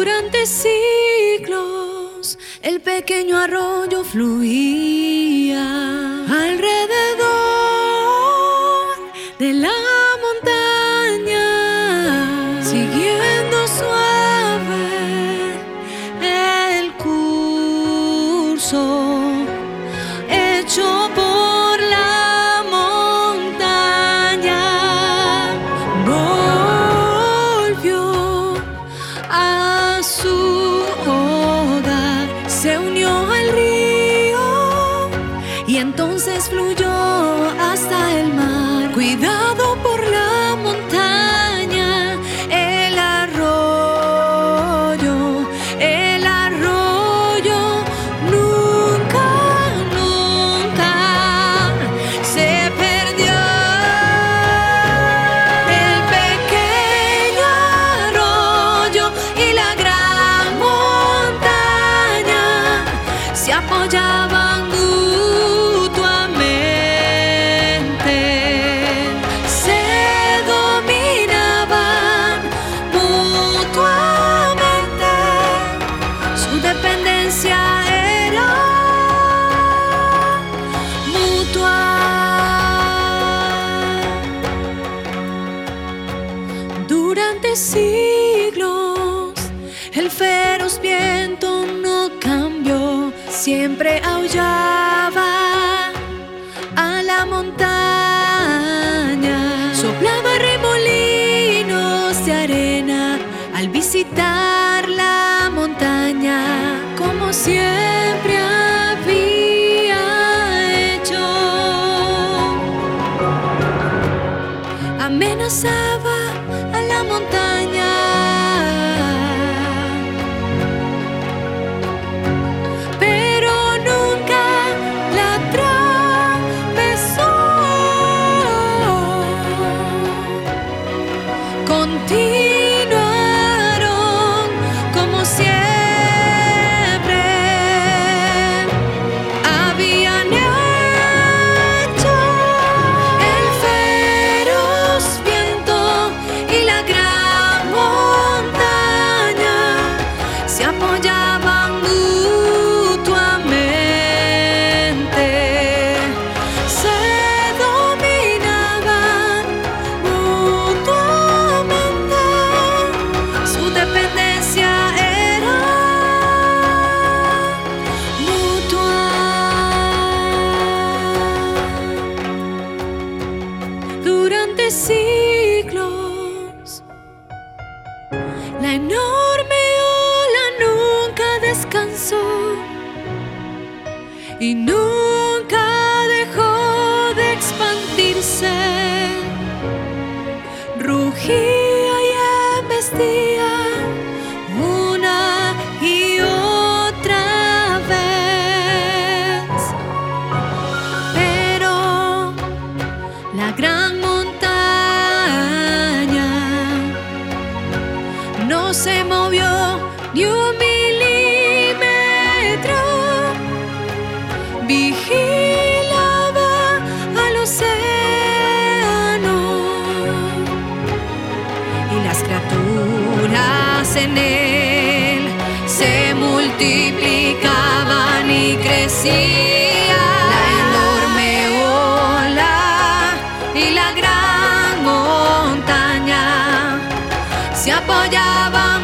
Durante siglos el pequeño arroyo fluía se unió al río y entonces fluyó hasta el mar. Cuidado Durante siglos el feroz viento siempre aullaba a la montaña, soplaba remolinos de arena al visitar la montaña, como siempre había hecho. Amenazaba la enorme ola nunca descansó y nunca dejó de expandirse. Rugía y embestía se movió ni un milímetro. Vigilaba al océano y las criaturas en él se multiplicaban y crecían. ja poďávam